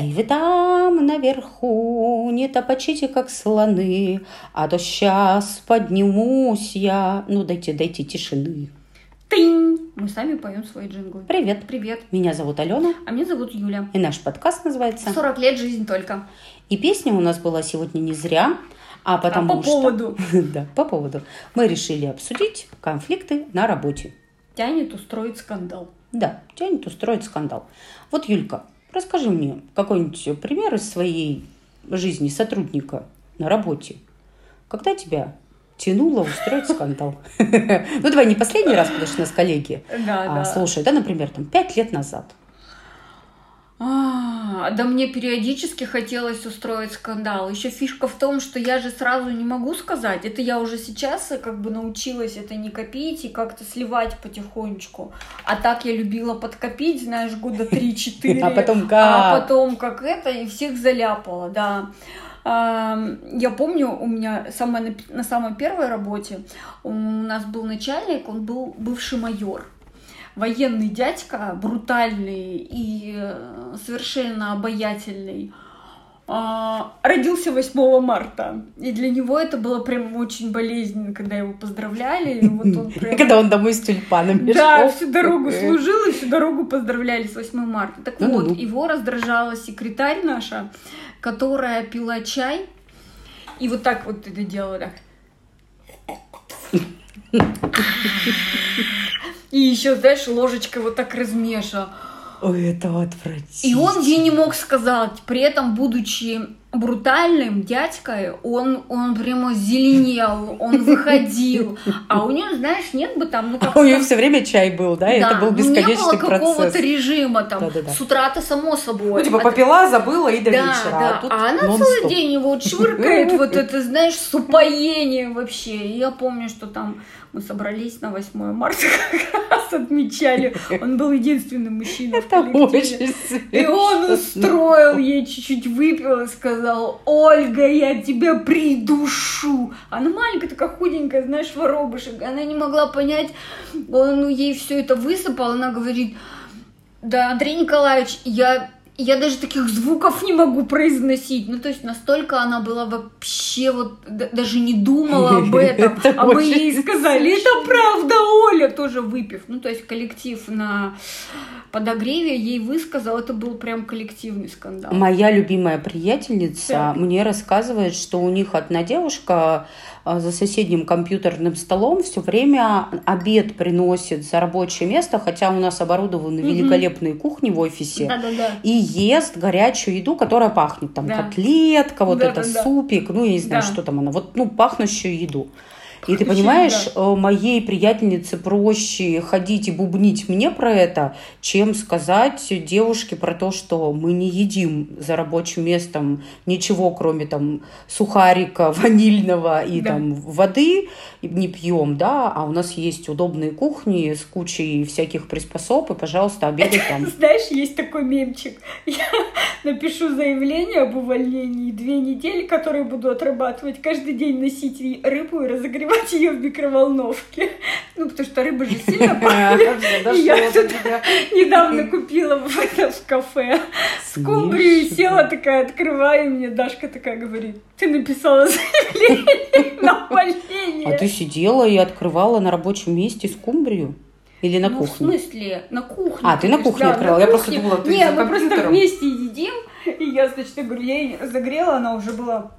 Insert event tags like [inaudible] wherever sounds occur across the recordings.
Эй, вы там наверху, не топочите, как слоны, а то сейчас поднимусь я. Ну, дайте, дайте тишины. Тынь! Мы сами поем свои джинглы. Привет. Привет. Меня зовут Алена, А меня зовут Юля. и наш подкаст называется 40 лет жизнь только. И песня у нас была сегодня не зря, а потому а по что... поводу [laughs] Да, по поводу. Мы решили обсудить конфликты на работе. тянет устроить скандал. Да, тянет устроить скандал. Вот, Юлька, расскажи мне какой-нибудь пример из своей жизни сотрудника на работе. Когда тебя тянуло устроить скандал? [laughs] Ну, давай не последний раз, потому что у нас коллеги а, да. слушай, да, например, там пять лет назад. А, да мне периодически хотелось устроить скандал. Еще фишка в том, что я же сразу не могу сказать. Это я уже сейчас э, как бы научилась это не копить и как-то сливать потихонечку. А так я любила подкопить, знаешь, года 3-4. [laughs] А потом А как? потом как это, и всех заляпала, да. А, Я помню, у меня на- на самой первой работе у нас был начальник, он был бывший майор. Военный дядька, брутальный и э, совершенно обаятельный. А, Родился 8 марта. И для него это было прям очень болезненно, когда его поздравляли. И вот он [laughs] прям- Когда он домой с тюльпанами да, шел. всю дорогу служил и всю дорогу поздравляли с 8 марта. Так Ну-ну-ну. вот, его раздражала секретарь наша, которая пила чай и вот так вот это делала. так. [laughs] И еще, знаешь, ложечкой вот так размешивала. Ой, это отвратительно. И он ей не мог сказать, при этом, будучи брутальным дядькой, он, он прямо зеленел, он выходил. А у него, знаешь, нет бы там, ну как А у нее все время чай был, да? И это был ну, не было бесконечный какого-то процесс. режима там. Да-да-да. С утра-то само собой. Ну, типа, А попила, забыла и до да, вечера. да. А, тут А она целый день его чуркает, вот это, знаешь, с упоением вообще. И я помню, что там мы собрались на 8 марта, [laughs] как раз отмечали. Он был единственным мужчиной в коллективе. И он устроил ей чуть-чуть выпил и сказал, Ольга, я тебя придушу. Она маленькая, такая худенькая, знаешь, воробушек. Она не могла понять, он ей все это высыпал. Она говорит, да, Андрей Николаевич, я, я даже таких звуков не могу произносить. Ну, то есть настолько она была вообще вот даже не думала об [laughs] этом. Это А мы ей сказали, это правда, Оля, тоже выпив. Ну, то есть коллектив на подогреве ей высказал, это был прям коллективный скандал. Моя любимая приятельница Так. мне рассказывает, что у них одна девушка а, за соседним компьютерным столом все время обед приносит за рабочее место, хотя у нас оборудованы великолепные кухни в офисе. Да-да-да. И ест горячую еду, которая пахнет. Там Да. котлетка, вот это Да-да-да. супик, ну, я не знаю, Да. что там она. Вот, ну, пахнущую еду. И ты понимаешь, э, моей приятельнице проще ходить и бубнить мне про это, чем сказать девушке про то, что мы не едим за рабочим местом ничего, кроме там сухарика [laughs] ванильного и Да. там воды не пьем, да, а у нас есть удобные кухни с кучей всяких приспособ, и, пожалуйста, обедай там. [laughs] Знаешь, есть такой мемчик. Я [laughs] напишу заявление об увольнении две недели, которые буду отрабатывать, каждый день носить рыбу и разогревать ее в микроволновке. Ну, потому что рыба же сильно [laughs] пахнет. И я тут недавно купила в, в кафе скумбрию и села такая, открываю, и мне Дашка такая говорит, ты написала заявление [laughs] на увольнение. А ты сидела и открывала на рабочем месте скумбрию? Или на ну, в кухне? смысле, на кухне. А, ты на кухне да, открыла. на Я просто думала, ты Не, за мы просто вместе едим, и я, значит, я говорю, я ее разогрела, она уже была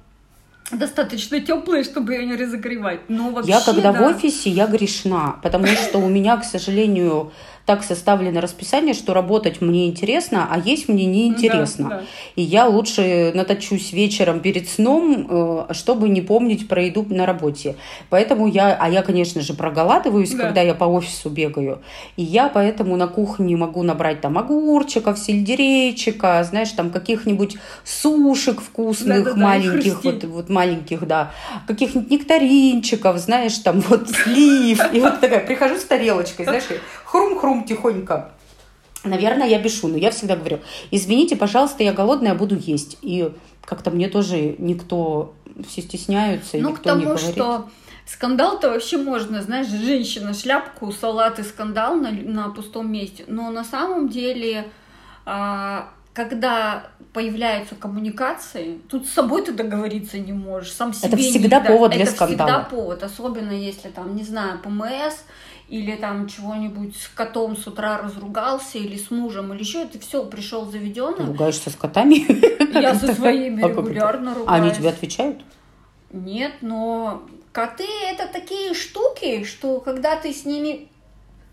достаточно теплая, чтобы ее не разогревать. Но вообще, Я когда да. в офисе, я грешна, потому что у меня, к сожалению, так составлено расписание, что работать мне интересно, а есть мне неинтересно. Да, да. И я лучше наточусь вечером перед сном, э, чтобы не помнить про еду на работе. Поэтому я, а я, конечно же, проголадываюсь, Да. когда я по офису бегаю. И я поэтому на кухне могу набрать там огурчиков, сельдерейчика, знаешь, там каких-нибудь сушек вкусных, Да-да-да, и маленьких, вот, хрустит. вот маленьких, да, каких-нибудь нектаринчиков, знаешь, там вот слив. И вот такая, прихожу с тарелочкой, знаешь, хрум-хрум тихонько. Наверное, я бешу, но я всегда говорю, извините, пожалуйста, я голодная, буду есть. И как-то мне тоже никто, все стесняются, Ну, к никто не тому, говорит. что скандал-то вообще можно, знаешь, женщина, шляпку, салат и скандал на, на пустом месте. Но на самом деле, а, когда появляются коммуникации, тут с собой ты договориться не можешь, сам себе Это не всегда да- повод для это скандала. всегда повод, особенно если там, не знаю, ПМС или там чего-нибудь с котом с утра разругался или с мужем или еще, ты все пришел заведенный. ругаешься с котами? [laughs] Я со это? своими А это? регулярно ругаюсь. А они тебе отвечают? Нет, но коты это такие штуки, что когда ты с ними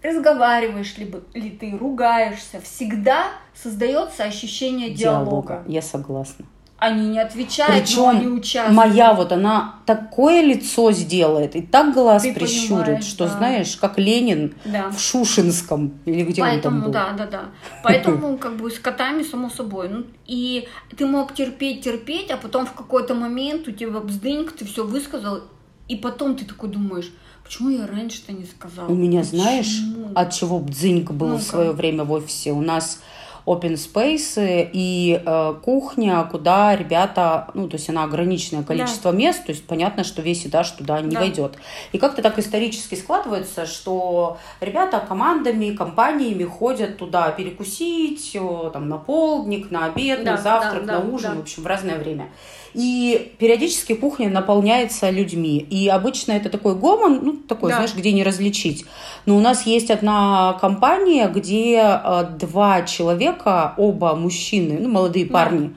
разговариваешь, либо ли ты ругаешься, всегда создается ощущение диалога. Я согласна. Они не отвечают, но они Причем участвуют. моя вот она такое лицо сделает и так глаз Ты прищурит, что да. знаешь, как Ленин Да. в Шушинском или где он там Поэтому, был. да, да, да. Поэтому, [laughs] как бы, с котами, само собой. Ну, и ты мог терпеть, терпеть, а потом в какой-то момент у тебя бздыньк, ты все высказал, и потом ты такой думаешь, почему я раньше-то не сказала? У меня, знаешь, Почему? от чего бдзыньк был в Ну-ка. свое время в офисе? У нас open space и э, кухня, куда ребята, ну, то есть она ограниченное количество мест, то есть понятно, что весь этаж туда не Да. войдет. И как-то так исторически складывается, что ребята командами, компаниями ходят туда перекусить, э, там, на полдник, на обед, Да, на завтрак, да, на да, ужин, да. в общем, в разное время. И периодически кухня наполняется людьми. И обычно это такой гомон, ну, такой, Да. знаешь, где не различить. Но у нас есть одна компания, где э, два человека, оба мужчины, ну, молодые Да. парни,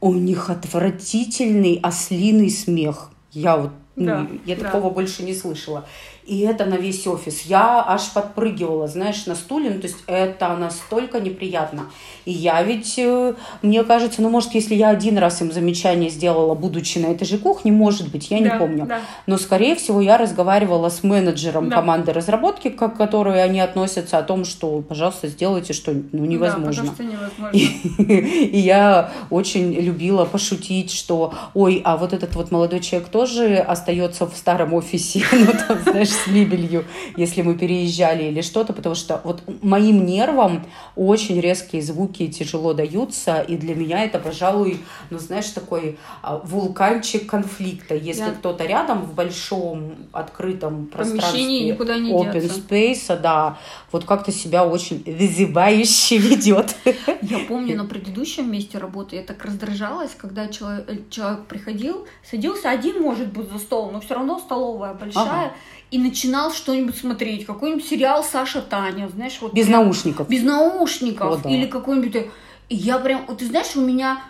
у них отвратительный ослиный смех. Я вот, ну, Да, я да. такого больше не слышала. И это на весь офис. Я аж подпрыгивала, знаешь, на стуле. Ну, то есть это настолько неприятно. И я ведь, э, мне кажется, ну, может, если я один раз им замечание сделала, будучи на этой же кухне, может быть, я не Да, помню. да. Но, скорее всего, я разговаривала с менеджером Да. команды разработки, к которой они относятся, о том, что, пожалуйста, сделайте что-нибудь. Ну, Да, невозможно. что невозможно. [laughs] И я очень любила пошутить, что, ой, а вот этот вот молодой человек тоже остается в старом офисе, [laughs] ну там, знаешь, с мебелью, если мы переезжали или что-то, потому что вот моим нервам очень резкие звуки тяжело даются, и для меня это, пожалуй, ну, знаешь, такой а, вулканчик конфликта. Если Да. кто-то рядом в большом открытом пространстве никуда не open деться. space, да, вот как-то себя очень вызывающе [laughs] ведет. Я помню на предыдущем месте работы я так раздражалась, когда человек, э, человек приходил, садился один, может быть, за стол, но все равно столовая большая, Ага. И начинал что-нибудь смотреть, какой-нибудь сериал Саша Таня, знаешь, вот Без прям наушников. без наушников О, да. или какой-нибудь. И я прям, вот ты знаешь, у меня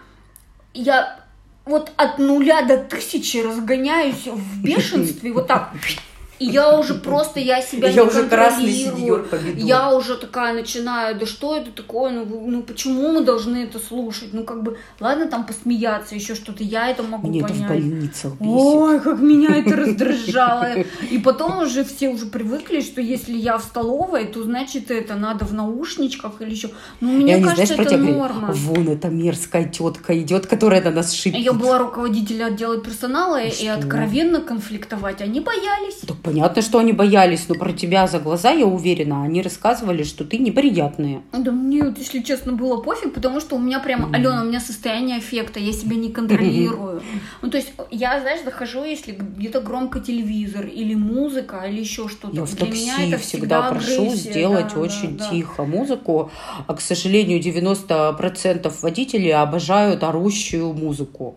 я вот от нуля до тысячи разгоняюсь в бешенстве, вот так. [laughs] И я уже просто, я себя Я не уже красный сеньор. Я уже такая начинаю, да что это такое, ну, ну почему мы должны это слушать? Ну как бы, ладно там посмеяться, еще что-то, я это могу Мне это в понять. больницах бесит. Ой, как меня это [laughs] раздражало. И потом уже все уже привыкли, что если я в столовой, то значит это надо в наушничках или еще. Ну, мне они, кажется, знаешь, это норма. вон эта мерзкая тетка идет, которая на нас шипит. Я была руководителем отдела персонала, И откровенно конфликтовать они боялись. Так понятно, что они боялись, но про тебя за глаза, я уверена, они рассказывали, что ты неприятная. Да мне, вот, если честно, было пофиг, потому что у меня прям, Алена, у меня состояние аффекта, я себя не контролирую. Ну, то есть, я, знаешь, захожу, если где-то громко телевизор, или музыка, или еще что-то. Я в Для меня такси это всегда прошу агрессия, сделать да, очень да, да. тихо музыку. А, к сожалению, 90% водителей обожают орущую музыку.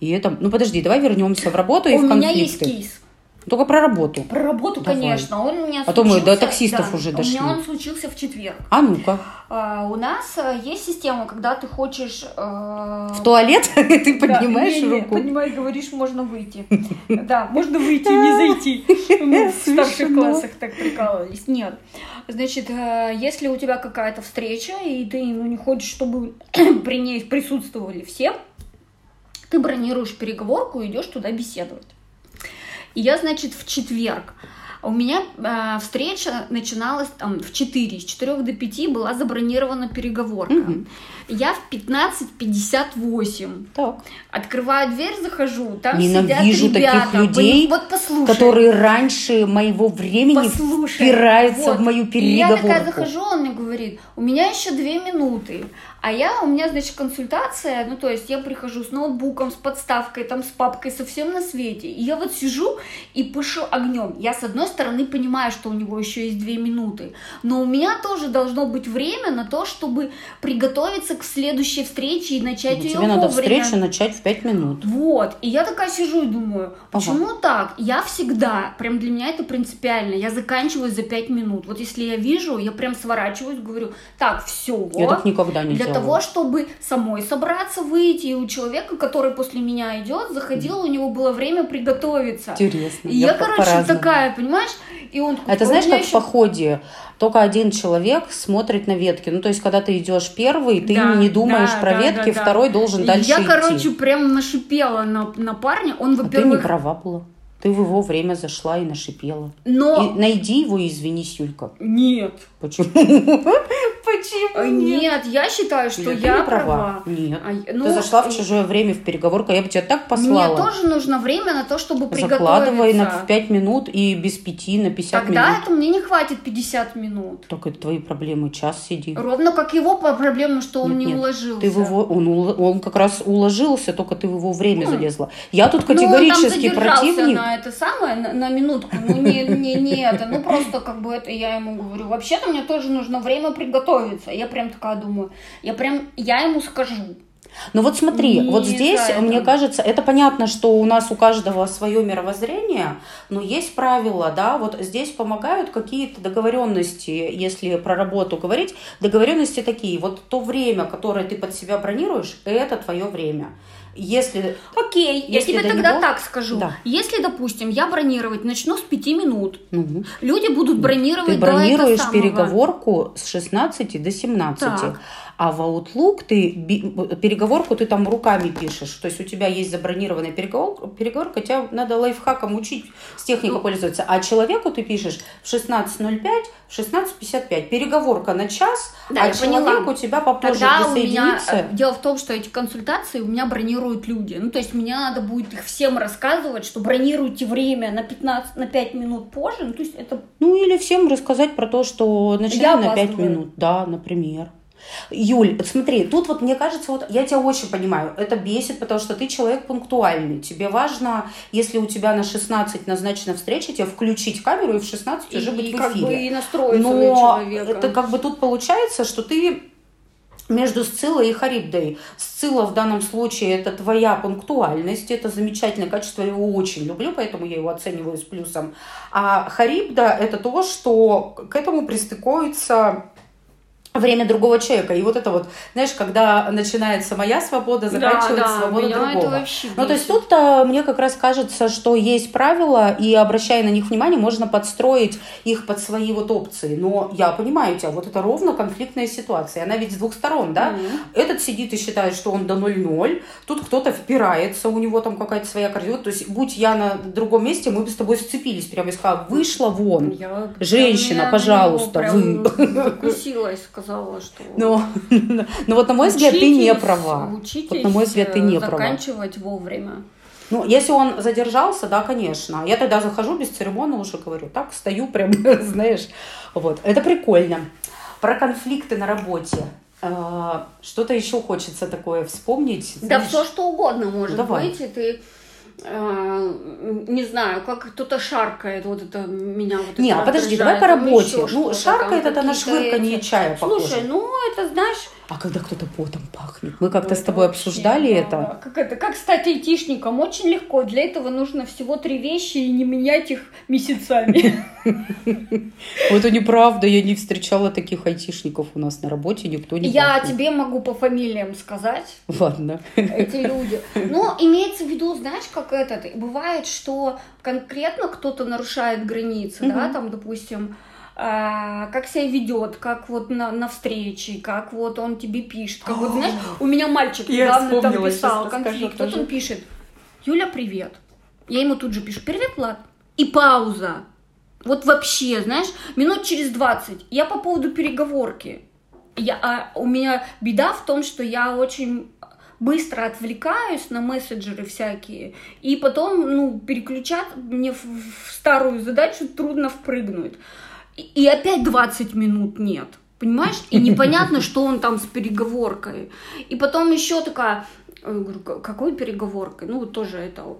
И это... Ну, подожди, давай вернемся в работу и У в меня есть конфликты. кейс. Только про работу. Про работу, Давай. конечно. Он у меня А то мы до случился- таксистов да, уже У дошли. меня он случился в четверг. А ну-ка. А, у нас э, есть система, когда ты хочешь... э, В туалет [laughs] ты да, поднимаешь не, руку. поднимаешь, говоришь, можно выйти. [laughs] Да, можно выйти, не зайти. Мы в старших классах так прикалывались. Нет. Значит, э, если у тебя какая-то встреча, и ты ну, не хочешь, чтобы [clears throat] при ней присутствовали все, ты бронируешь переговорку и идешь туда беседовать. И я, значит, в четверг. У меня э, встреча начиналась там в 4. С 4 до 5 была забронирована переговорка. Мгм. Я в 15.58 Так. открываю дверь, захожу, там Ненавижу сидят ребята. таких людей, Вот послушай. Которые раньше моего времени Послушай, впираются вот. в мою И я такая переговорку. захожу, он мне говорит, у меня еще две минуты. А я, у меня, значит, консультация, ну, то есть я прихожу с ноутбуком, с подставкой, там, с папкой, совсем на свете. И я вот сижу и пышу огнем. Я, с одной стороны, понимаю, что у него еще есть две минуты, но у меня тоже должно быть время на то, чтобы приготовиться к следующей встрече и начать Ну, ее Тебе надо вовремя. встречу начать в пять минут. Вот, и я такая сижу и думаю, почему так? Я всегда, прям для меня это принципиально, я заканчиваю за пять минут. Вот если я вижу, я прям сворачиваюсь, говорю, так, все, вот. Я так никогда не делала. Того, чтобы самой собраться, выйти, и у человека, который после меня идет, заходил, у него было время приготовиться. Интересно. И я, по- короче, по-разному. такая, понимаешь? И он такой, Это «А знаешь, как в ещё походе. Только один человек смотрит на ветки. Ну, то есть, когда ты идешь первый, ты Да, не думаешь да, про да, ветки, да, да. второй должен дальше Я, идти. короче, прям нашипела на, на парня. Он, А ты не во-первых, права была. Ты в его время зашла и нашипела. но... И найди его и извинись, Юлька. Нет. Почему? Почему Э, Нет, я считаю, что ты я не права. Нет. А, Ты ну, зашла в и- чужое время в переговорку, а я бы тебя так Мне послала. тоже нужно время на то, чтобы Закладывай на приготовиться. в 5 минут и без пяти на 50 Тогда минут. это мне не хватит 50 минут. Только это твои проблемы. Час сиди. Ровно как его по проблему, что он Нет, не нет. уложился. Ты в его, он, он как раз уложился, только ты в его время Ну. залезла. Я тут Ну, он там категорически противник. на это самое, на, на минутку. Ну, не, не, не это. Ну, просто как бы это я ему говорю. Вообще-то мне тоже нужно время приготовиться. Я прям такая думаю. Я прям, я ему скажу. Ну вот смотри, Не вот здесь, это. мне кажется, это понятно, что у нас у каждого свое мировоззрение, но есть правила, да, вот здесь помогают какие-то договоренности, если про работу говорить, договоренности такие, вот то время, которое ты под себя бронируешь, это твое время. Если Окей, я Если тебе до тогда него- так скажу. Да. Если, допустим, я бронировать начну с 5 минут, ну, люди будут бронировать ты до этого бронируешь переговорку с 16 до 17. Так. А в Outlook ты переговорку ты там руками пишешь. То есть у тебя есть забронированная переговорка, переговорка тебя надо лайфхаком учить, с техникой Ну. пользоваться. А человеку ты пишешь в 16.05, в 16.55. Переговорка на час, Да, а человек у тебя попозже Тогда у меня э, дело в том, что эти консультации у меня бронируют люди. Ну, то есть мне надо будет их всем рассказывать, что бронируйте время на 15, на 5 минут позже. Ну, то есть это Ну или всем рассказать про то, что Я на 5 опаздываю. минут. Да, например. Юль, смотри, тут вот мне кажется, вот я тебя очень понимаю, это бесит, потому что ты человек пунктуальный. Тебе важно, если у тебя на 16 назначена встреча, тебе включить камеру и в 16 уже быть и в как бы эфире. и настроиться на Но человека. это как бы тут получается, что ты между Сциллой и Харибдой. Сцилла в данном случае это твоя пунктуальность, это замечательное качество, я его очень люблю, поэтому я его оцениваю с плюсом. А Харибда это то, что к этому пристыкуется время другого человека. И вот это вот, знаешь, когда начинается моя свобода, заканчивается да, свобода меня другого. это вообще Ну, то есть бесит. тут-то мне как раз кажется, что есть правила, и обращая на них внимание, можно подстроить их под свои вот опции. Но я понимаю тебя, вот это ровно конфликтная ситуация. Она ведь с двух сторон, да? Мгм. Этот сидит и считает, что он до 0-0, тут кто-то впирается, у него там какая-то своя корзина. То есть, будь я на другом месте, мы бы с тобой сцепились. Прямо и сказала, вышла вон. Я Женщина, пожалуйста, прям закусилась, сказала, что... Но, [laughs] но вот на мой взгляд, ты не права. Учитесь Вот на мой взгляд, ты не э, права. заканчивать вовремя. Ну, если он задержался, да, конечно. Я тогда захожу без церемонно уже говорю, так, стою прям, [laughs] знаешь. Вот, это прикольно. Про конфликты на работе. Э, Что-то еще хочется такое вспомнить. Да знаешь. все что угодно может Давай. быть, и ты не знаю, как кто-то шаркает, вот это меня вот Не, а подожди, давай по работе. Ну, шаркает это на швырканье эти- чая похоже. Слушай, ну это знаешь... А когда кто-то потом пахнет? Мы как-то с тобой вообще, обсуждали да. это. Как это? Как стать айтишником? Очень легко. Для этого нужно всего три вещи и не менять их месяцами. [laughs] Это неправда, я не встречала таких айтишников у нас на работе, никто не Я тебе могу по фамилиям сказать. Ладно. эти люди. Но имеется в виду, знаешь, как этот, бывает, что конкретно кто-то нарушает границы, да, там, допустим, как себя ведет, как вот на, на встрече, как вот он тебе пишет. Как вот, знаешь, у меня мальчик недавно там писал конфликт. Вот он пишет, Юля, привет. Я ему тут же пишу, привет, Влад. И пауза. Вот вообще, знаешь, минут через 20. Я по поводу переговорки. Я, а, у меня беда в том, что я очень быстро отвлекаюсь на мессенджеры всякие, и потом, ну, переключать мне в, в старую задачу трудно впрыгнуть. И, опять 20 минут нет. Понимаешь? И непонятно, [laughs] что он там с переговоркой. И потом еще такая, я говорю, какой переговоркой? Ну, тоже это...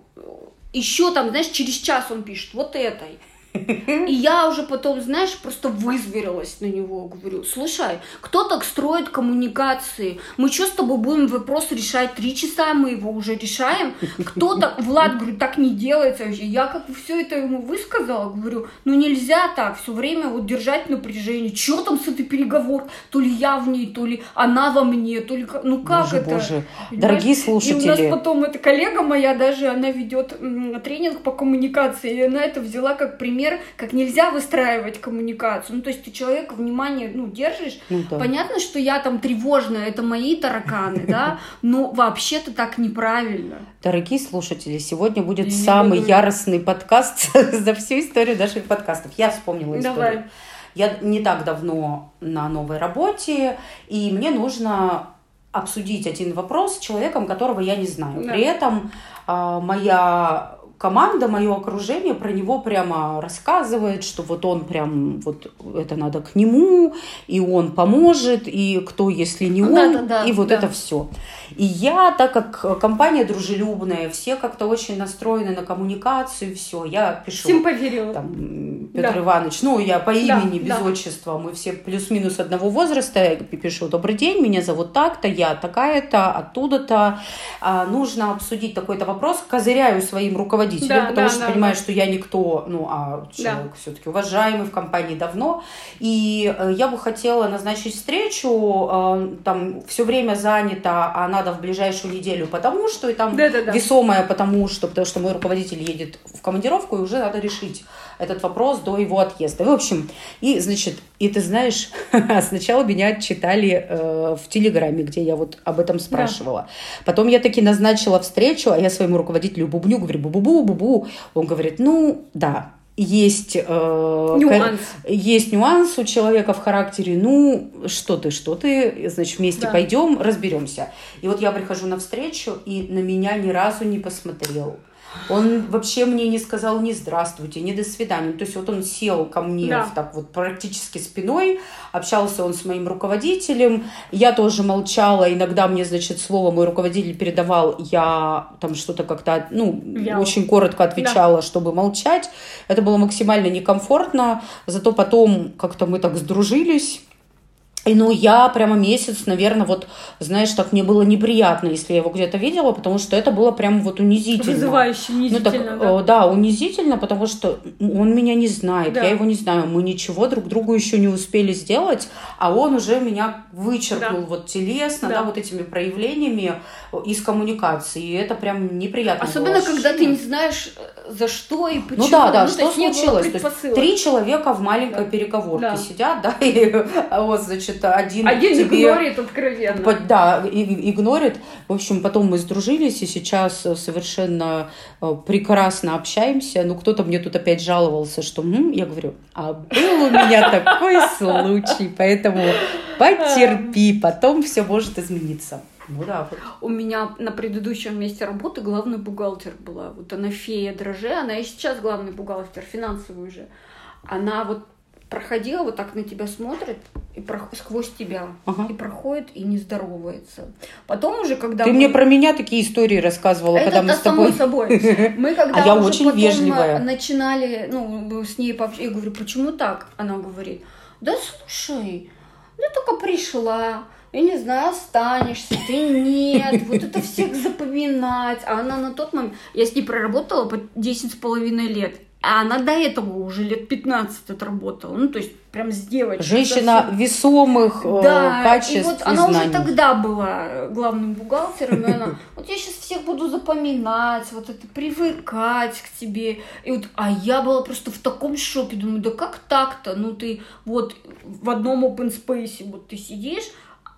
Еще там, знаешь, через час он пишет, вот этой. И я уже потом, знаешь, просто вызверилась на него, говорю, слушай, кто так строит коммуникации? Мы что с тобой будем вопрос решать? Три часа мы его уже решаем. Кто так? Влад, говорю, так не делается вообще. Я как бы все это ему высказала, говорю, ну нельзя так все время вот держать напряжение. Что там с этой переговор? То ли я в ней, то ли она во мне, то ли... Ну как боже, это? Боже. Дорогие слушатели. И у нас потом эта коллега моя даже, она ведет тренинг по коммуникации, и она это взяла как пример пример, как нельзя выстраивать коммуникацию. Ну, то есть ты человека внимание, ну, держишь. Ну, да. Понятно, что я там тревожная, это мои тараканы, да, но вообще-то так неправильно. Дорогие слушатели, сегодня будет самый яростный подкаст [laughs] за всю историю наших подкастов. Я вспомнила историю. Давай. Я не так давно на новой работе, и мне нужно обсудить один вопрос с человеком, которого я не знаю. Да. При этом э, моя команда, мое окружение про него прямо рассказывает, что вот он прям, вот это надо к нему, и он поможет, и кто, если не он, да, да, да, и вот да. это все. И я, так как компания дружелюбная, все как-то очень настроены на коммуникацию, все, я пишу. Всем поверила. Там, Петр да. Иванович, ну, я по имени, да, без да. отчества, мы все плюс-минус одного возраста, я пишу, добрый день, меня зовут так-то, я такая-то, оттуда-то, а, нужно обсудить такой-то вопрос, козыряю своим руководителем руководителем, да, потому да, что да, понимаю, да. что я никто, ну, а человек да. все-таки уважаемый в компании давно. И э, я бы хотела назначить встречу, э, там все время занято, а надо в ближайшую неделю, потому что и там да, да, да. весомое, потому что, потому что мой руководитель едет в командировку, и уже надо решить этот вопрос до его отъезда. В общем, и, значит, и ты знаешь, [laughs] сначала меня отчитали э, в Телеграме, где я вот об этом спрашивала. Да. Потом я таки назначила встречу, а я своему руководителю бубню, говорю, бу-бу-бу, бу-бу. Он говорит, ну, да, есть, э, нюанс. К, есть нюанс у человека в характере. Ну, что ты, что ты, значит, вместе да. пойдем, разберемся. И вот я прихожу на встречу, и на меня ни разу не посмотрел. Он вообще мне не сказал ни здравствуйте, ни до свидания. То есть вот он сел ко мне да. так вот практически спиной, общался он с моим руководителем. Я тоже молчала. Иногда мне, значит, слово мой руководитель передавал, я там что-то как-то, ну, я... очень коротко отвечала, да. чтобы молчать. Это было максимально некомфортно. Зато потом как-то мы так сдружились. И ну, я прямо месяц, наверное, вот, знаешь, так мне было неприятно, если я его где-то видела, потому что это было прям вот унизительно. Вызывающе, унизительно, ну, так, да? Э, да, унизительно, потому что он меня не знает, да. я его не знаю, мы ничего друг другу еще не успели сделать, а он уже меня вычеркнул да. вот телесно, да. да, вот этими проявлениями из коммуникации, и это прям неприятно Особенно, когда ты не знаешь, за что и почему. Ну да, да, ну, что случилось? То есть, три человека в маленькой да. переговорке да. сидят, да, и вот, значит, один, один тебе... игнорит откровенно. Да, игнорит. В общем, потом мы сдружились, и сейчас э, совершенно э, прекрасно общаемся. Ну, кто-то мне тут опять жаловался, что... М-м", я говорю, а был у меня такой случай, поэтому потерпи, потом все может измениться. Ну да. У меня на предыдущем месте работы главный бухгалтер была. Вот она фея дроже, она и сейчас главный бухгалтер, финансовый уже. Она вот проходила, вот так на тебя смотрит и про... сквозь тебя ага. и проходит и не здоровается. Потом уже когда ты мы... мне про меня такие истории рассказывала, это, когда мы с тобой. собой. [laughs] Мы когда а я очень вежливая. начинали, ну с ней пообщаться, я говорю, почему так? Она говорит, да слушай, я только пришла, я не знаю, останешься, ты нет, вот это всех запоминать. А она на тот момент, я с ней проработала по 10 с половиной лет. А она до этого уже лет 15 отработала. Ну, то есть прям с девочкой. Женщина совсем. весомых э, да, качеств и вот и она знаний. уже тогда была главным бухгалтером, и она, вот я сейчас всех буду запоминать, вот это привыкать к тебе. И вот, а я была просто в таком шоке, думаю, да как так-то? Ну, ты вот в одном open space, вот ты сидишь,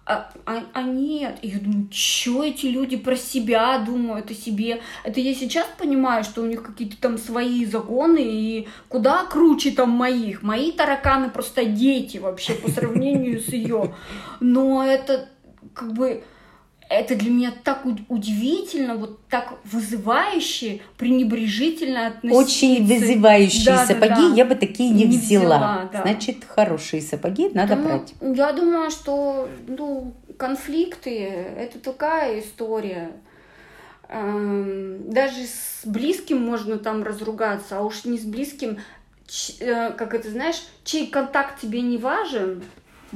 а, а, а нет. И я думаю, что эти люди про себя думают о себе? Это я сейчас понимаю, что у них какие-то там свои законы, и куда круче там моих. Мои тараканы просто дети вообще по сравнению с ее. Но это как бы это для меня так удивительно, вот так вызывающе, пренебрежительно относиться. Очень вызывающие да, сапоги да, да. я бы такие не, не взяла. взяла да. Значит, хорошие сапоги надо ну, брать. Я думаю, что ну, конфликты это такая история. Эм, даже с близким можно там разругаться, а уж не с близким, э, как это знаешь, чей контакт тебе не важен,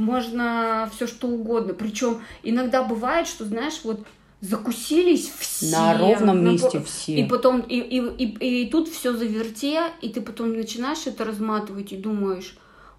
можно все что угодно. Причем иногда бывает, что, знаешь, вот закусились все. На ровном на, месте все. И потом, и, и, и, и тут все заверте, и ты потом начинаешь это разматывать и думаешь,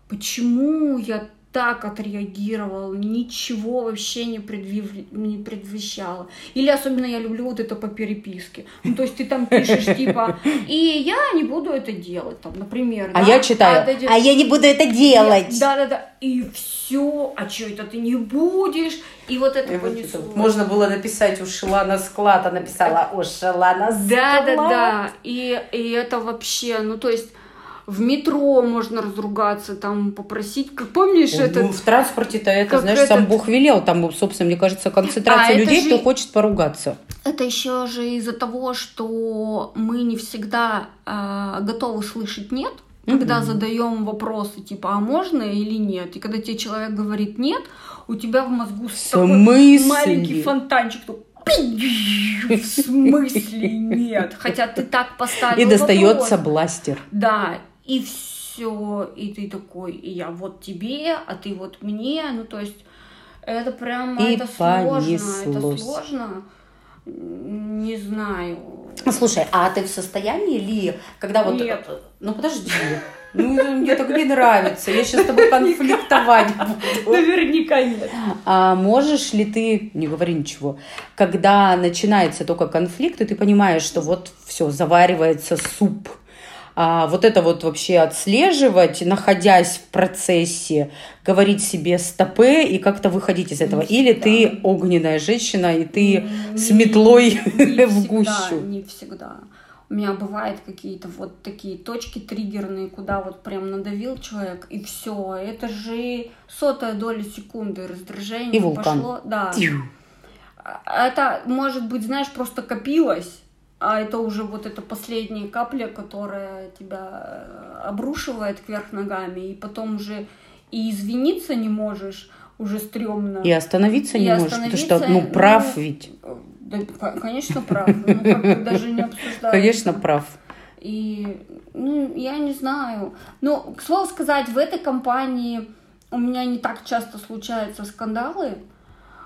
почему я так отреагировал, ничего вообще не, предвив... не предвещало. Или особенно я люблю вот это по переписке. Ну, то есть ты там пишешь [laughs] типа, и я не буду это делать, там, например. А да? я читаю, а, а я не буду это делать. Да-да-да. И все, а что это ты не будешь? И вот это и понесло. Вот можно было написать ушла на склад, а написала ушла на склад. Да-да-да. И, и это вообще, ну то есть в метро можно разругаться, там попросить, как помнишь ну, это? В транспорте-то это, знаешь, этот... сам Бог велел, там, собственно, мне кажется, концентрация а, людей, же... кто хочет поругаться. Это еще же из-за того, что мы не всегда э, готовы слышать нет, когда mm задаем вопросы типа, а можно или нет, и когда тебе человек говорит нет, у тебя в мозгу такой маленький фонтанчик, в смысле нет? Хотя ты так поставил И достается вопрос. бластер. Да, и все, и ты такой, и я вот тебе, а ты вот мне, ну то есть это прям, и это сложно, это сложно, не знаю. Слушай, а ты в состоянии ли, когда вот... Нет. Ну подожди, ну, мне так не нравится. Я сейчас с тобой [laughs] конфликтовать буду. Наверняка нет. А можешь ли ты, не говори ничего, когда начинается только конфликт, и ты понимаешь, что вот все, заваривается суп, а, вот это вот вообще отслеживать, находясь в процессе, говорить себе стопы и как-то выходить из этого. Не Или всегда. ты огненная женщина, и ты не, с метлой не [laughs] в гущу. Не всегда. У меня бывают какие-то вот такие точки триггерные, куда вот прям надавил человек, и все. Это же сотая доля секунды раздражения и вулкан. пошло. Да. Это, может быть, знаешь, просто копилось а это уже вот эта последняя капля, которая тебя э, обрушивает кверх ногами, и потом уже и извиниться не можешь, уже стрёмно. И остановиться и не можешь, потому что, ну, прав ну, ведь. Да, конечно, прав. Ну, даже не. Конечно, прав. И, ну, я не знаю. Ну, к слову сказать, в этой компании у меня не так часто случаются скандалы,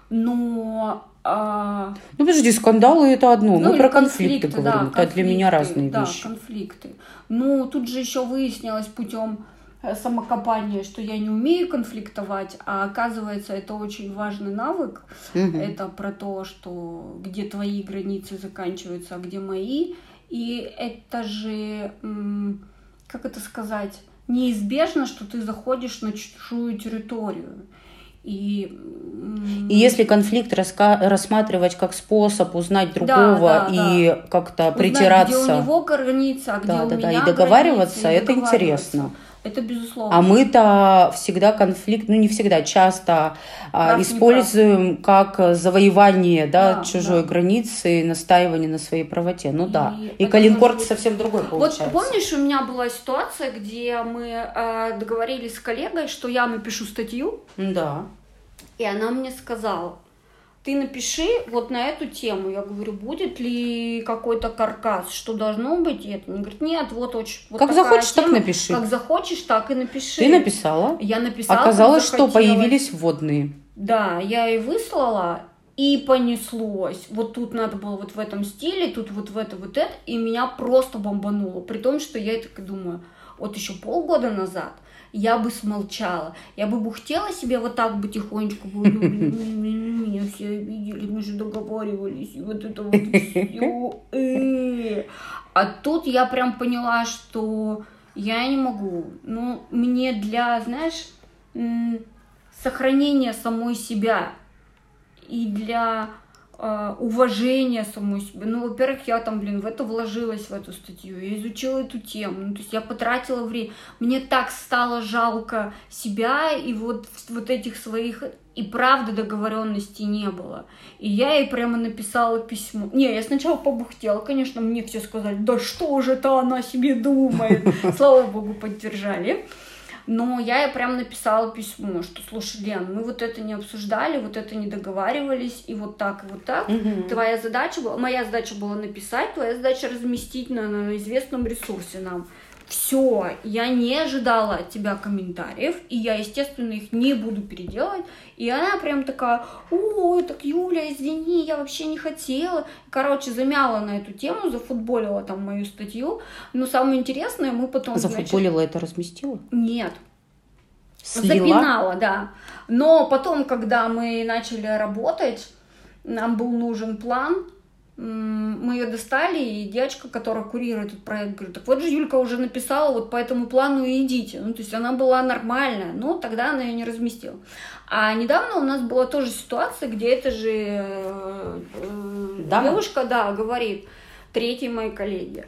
но а... Ну, подожди, скандалы это одно. Ну, Мы про конфликты, конфликты говорим. Да, это для меня разные да, вещи. конфликты. Ну, тут же еще выяснилось путем э, самокопания, что я не умею конфликтовать, а оказывается, это очень важный навык. Угу. Это про то, что где твои границы заканчиваются, а где мои. И это же, как это сказать, неизбежно, что ты заходишь на чужую территорию. И, и если конфликт раска- рассматривать как способ узнать другого да, да, и да. как-то притираться. Где у него граница, а где да, у да, меня да. И договариваться, граница, это интересно. Это безусловно. А мы-то всегда конфликт, ну не всегда, часто а, используем как завоевание да, да, чужой да. границы, настаивание на своей правоте. Ну и да. И калинкорд быть... совсем другой получается. Вот помнишь, у меня была ситуация, где мы э, договорились с коллегой, что я напишу статью. Да. И она мне сказала, ты напиши вот на эту тему. Я говорю, будет ли какой-то каркас, что должно быть это? Она говорит, нет, вот очень вот Как захочешь, тема. так напиши. Как захочешь, так и напиши. Ты написала? Я написала. Оказалось, что появились вводные. Да, я и выслала, и понеслось. Вот тут надо было вот в этом стиле, тут вот в это, вот это, и меня просто бомбануло. При том, что я так думаю, вот еще полгода назад я бы смолчала. Я бы бухтела себе вот так бы тихонечко, [laughs] меня все обидели, мы же договаривались, и вот это вот все. Э. А тут я прям поняла, что я не могу. Ну, мне для, знаешь, сохранения самой себя и для уважение самой себе. Ну, во-первых, я там, блин, в это вложилась, в эту статью, я изучила эту тему, ну, то есть я потратила время. Мне так стало жалко себя и вот, вот этих своих и правда договоренности не было. И я ей прямо написала письмо. Не, я сначала побухтела, конечно, мне все сказали, да что же это она себе думает. [laughs] Слава богу, поддержали. Но я прям написала письмо, что, слушай, Лен, мы вот это не обсуждали, вот это не договаривались, и вот так, и вот так. Мгм. Твоя задача была, моя задача была написать, твоя задача разместить на, на известном ресурсе нам. Все, я не ожидала от тебя комментариев, и я, естественно, их не буду переделать. И она прям такая, ой, так Юля, извини, я вообще не хотела. Короче, замяла на эту тему, зафутболила там мою статью. Но самое интересное, мы потом... значит, Зафутболила это разместила? Нет, Слила? Запинала, да. Но потом, когда мы начали работать, нам был нужен план, мы ее достали, и девочка, которая курирует этот проект, говорит, так вот же Юлька уже написала, вот по этому плану и идите. Ну, то есть она была нормальная, но тогда она ее не разместила. А недавно у нас была тоже ситуация, где эта же э, э, Дама? девушка, да, говорит, третьей моей коллеге,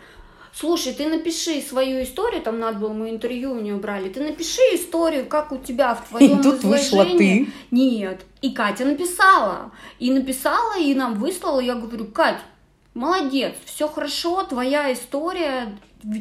Слушай, ты напиши свою историю, там надо было, мы интервью у нее брали, ты напиши историю, как у тебя в И твоем тут вышла изложении». ты. Нет. И Катя написала. И написала, и нам выслала. Я говорю, Кать, молодец, все хорошо, твоя история,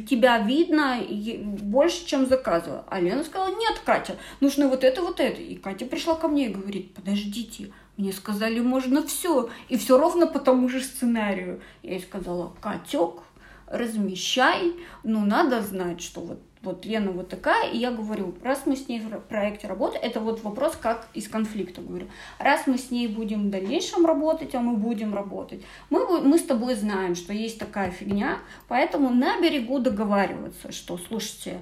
тебя видно и больше, чем заказывала. А Лена сказала, нет, Катя, нужно вот это, вот это. И Катя пришла ко мне и говорит, подождите, мне сказали, можно все. И все ровно по тому же сценарию. Я ей сказала, Катек, размещай, ну, надо знать, что вот вот Лена вот такая, и я говорю, раз мы с ней в проекте работаем, это вот вопрос как из конфликта, говорю, раз мы с ней будем в дальнейшем работать, а мы будем работать, мы, мы с тобой знаем, что есть такая фигня, поэтому на берегу договариваться, что, слушайте,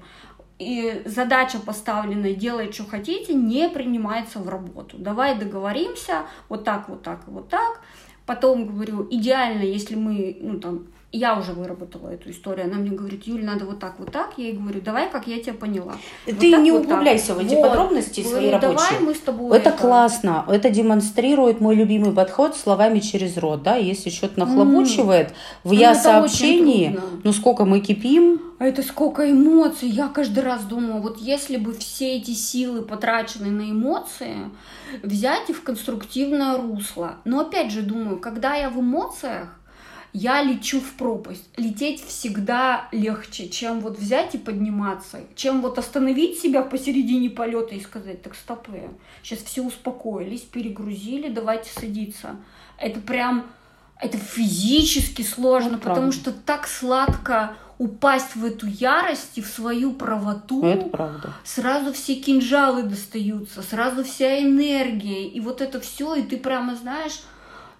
и задача поставленная «делай, что хотите» не принимается в работу. Давай договоримся, вот так, вот так вот так. Потом говорю, идеально, если мы, ну там, я уже выработала эту историю, она мне говорит, Юль, надо вот так, вот так. Я ей говорю, давай, как я тебя поняла. Ты Вот так, не вот так. углубляйся в эти Вот. подробности Говорю, свои рабочие. Давай мы с тобой Это классно, это демонстрирует мой любимый подход словами через рот, да, если что-то нахлобучивает в Ну, я это сообщении, ну сколько мы кипим, А это сколько эмоций. Я каждый раз думаю, вот если бы все эти силы, потраченные на эмоции, взять и в конструктивное русло. Но опять же думаю, когда я в эмоциях, я лечу в пропасть. Лететь всегда легче, чем вот взять и подниматься, чем вот остановить себя посередине полета и сказать, так стоп, сейчас все успокоились, перегрузили, давайте садиться. Это прям, это физически сложно, Это потому правда. что так сладко упасть в эту ярость и в свою правоту. это правда. Сразу все кинжалы достаются, сразу вся энергия, и вот это все, и ты прямо знаешь,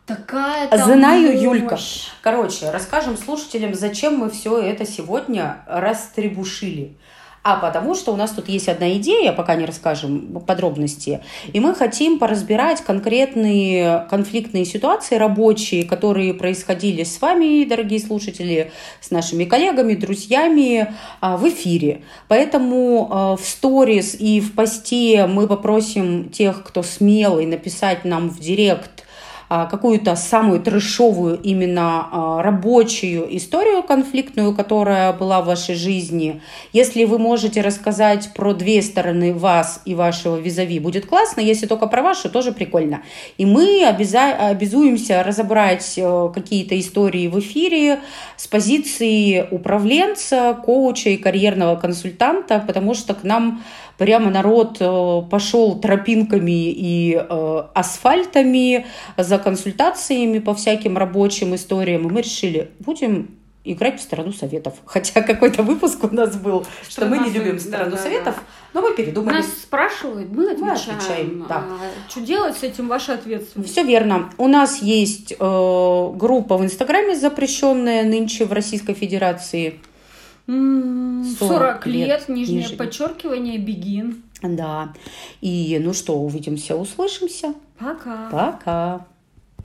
такая там Знаю, мощь. Юлька. Короче, расскажем слушателям, зачем мы все это сегодня растребушили. А потому что у нас тут есть одна идея, пока не расскажем подробности, и мы хотим поразбирать конкретные конфликтные ситуации рабочие, которые происходили с вами, дорогие слушатели, с нашими коллегами, друзьями а, в эфире. Поэтому а, в сторис и в посте мы попросим тех, кто смелый, написать нам в директ а, какую-то самую трешовую именно а, рабочую историю конфликтную, которая была в вашей жизни. Если вы можете рассказать про две стороны вас и вашего визави, будет классно. Если только про вашу, тоже прикольно. И мы обяза- обязуемся разобрать э, какие-то истории в эфире с позиции управленца, коуча и карьерного консультанта, потому что к нам прямо народ э, пошел тропинками и э, асфальтами за консультациями по всяким рабочим историям. И мы решили, будем играть в сторону советов. [laughs] Хотя какой-то выпуск у нас был, что, Что мы не любим да, сторону да, советов, да. но мы передумали. Нас спрашивают, мы отвечаем. отвечаем, да. А что делать с этим, ваша ответственность. Все верно. У нас есть э, группа в Инстаграме, запрещенная нынче в Российской Федерации. М, 40 40 лет, лет, нижнее нижнее. подчеркивание, бегин. Да. И ну что, увидимся, услышимся. Пока. Пока.